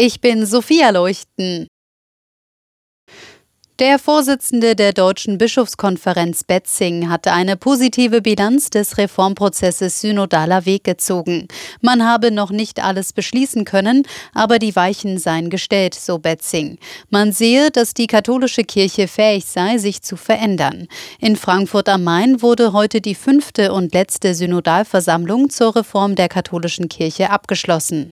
Ich bin Sophia Leuchten. Der Vorsitzende der Deutschen Bischofskonferenz Betzing hatte eine positive Bilanz des Reformprozesses Synodaler Weg gezogen. Man habe noch nicht alles beschließen können, aber die Weichen seien gestellt, so Betzing. Man sehe, dass die katholische Kirche fähig sei, sich zu verändern. In Frankfurt am Main wurde heute die fünfte und letzte Synodalversammlung zur Reform der katholischen Kirche abgeschlossen.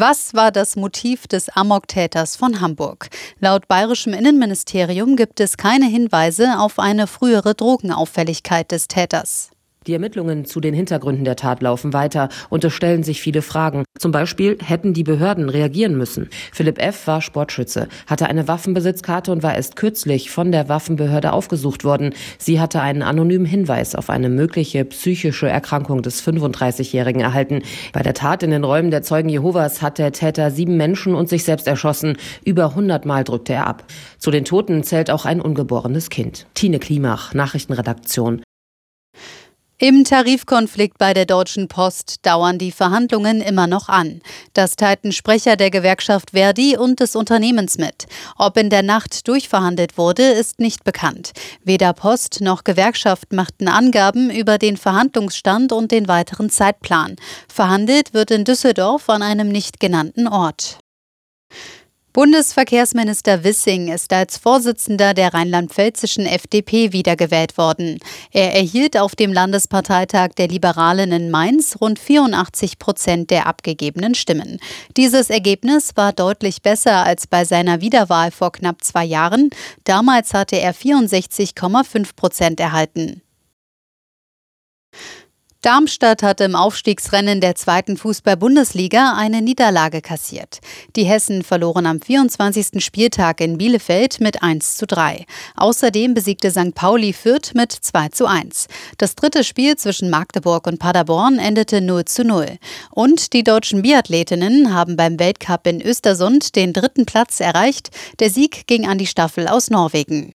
Was war das Motiv des Amoktäters von Hamburg? Laut bayerischem Innenministerium gibt es keine Hinweise auf eine frühere Drogenauffälligkeit des Täters. Die Ermittlungen zu den Hintergründen der Tat laufen weiter und es stellen sich viele Fragen. Zum Beispiel hätten die Behörden reagieren müssen. Philipp F. war Sportschütze, hatte eine Waffenbesitzkarte und war erst kürzlich von der Waffenbehörde aufgesucht worden. Sie hatte einen anonymen Hinweis auf eine mögliche psychische Erkrankung des 35-Jährigen erhalten. Bei der Tat in den Räumen der Zeugen Jehovas hat der Täter sieben Menschen und sich selbst erschossen. Über 100 Mal drückte er ab. Zu den Toten zählt auch ein ungeborenes Kind. Tine Klimach, Nachrichtenredaktion. Im Tarifkonflikt bei der Deutschen Post dauern die Verhandlungen immer noch an. Das teilten Sprecher der Gewerkschaft Verdi und des Unternehmens mit. Ob in der Nacht durchverhandelt wurde, ist nicht bekannt. Weder Post noch Gewerkschaft machten Angaben über den Verhandlungsstand und den weiteren Zeitplan. Verhandelt wird in Düsseldorf an einem nicht genannten Ort. Bundesverkehrsminister Wissing ist als Vorsitzender der rheinland-pfälzischen FDP wiedergewählt worden. Er erhielt auf dem Landesparteitag der Liberalen in Mainz rund 84 Prozent der abgegebenen Stimmen. Dieses Ergebnis war deutlich besser als bei seiner Wiederwahl vor knapp zwei Jahren. Damals hatte er 64,5 Prozent erhalten. Darmstadt hat im Aufstiegsrennen der zweiten Fußball-Bundesliga eine Niederlage kassiert. Die Hessen verloren am 24. Spieltag in Bielefeld mit 1 zu 3. Außerdem besiegte St. Pauli Fürth mit 2 zu 1. Das dritte Spiel zwischen Magdeburg und Paderborn endete 0 zu 0. Und die deutschen Biathletinnen haben beim Weltcup in Östersund den dritten Platz erreicht. Der Sieg ging an die Staffel aus Norwegen.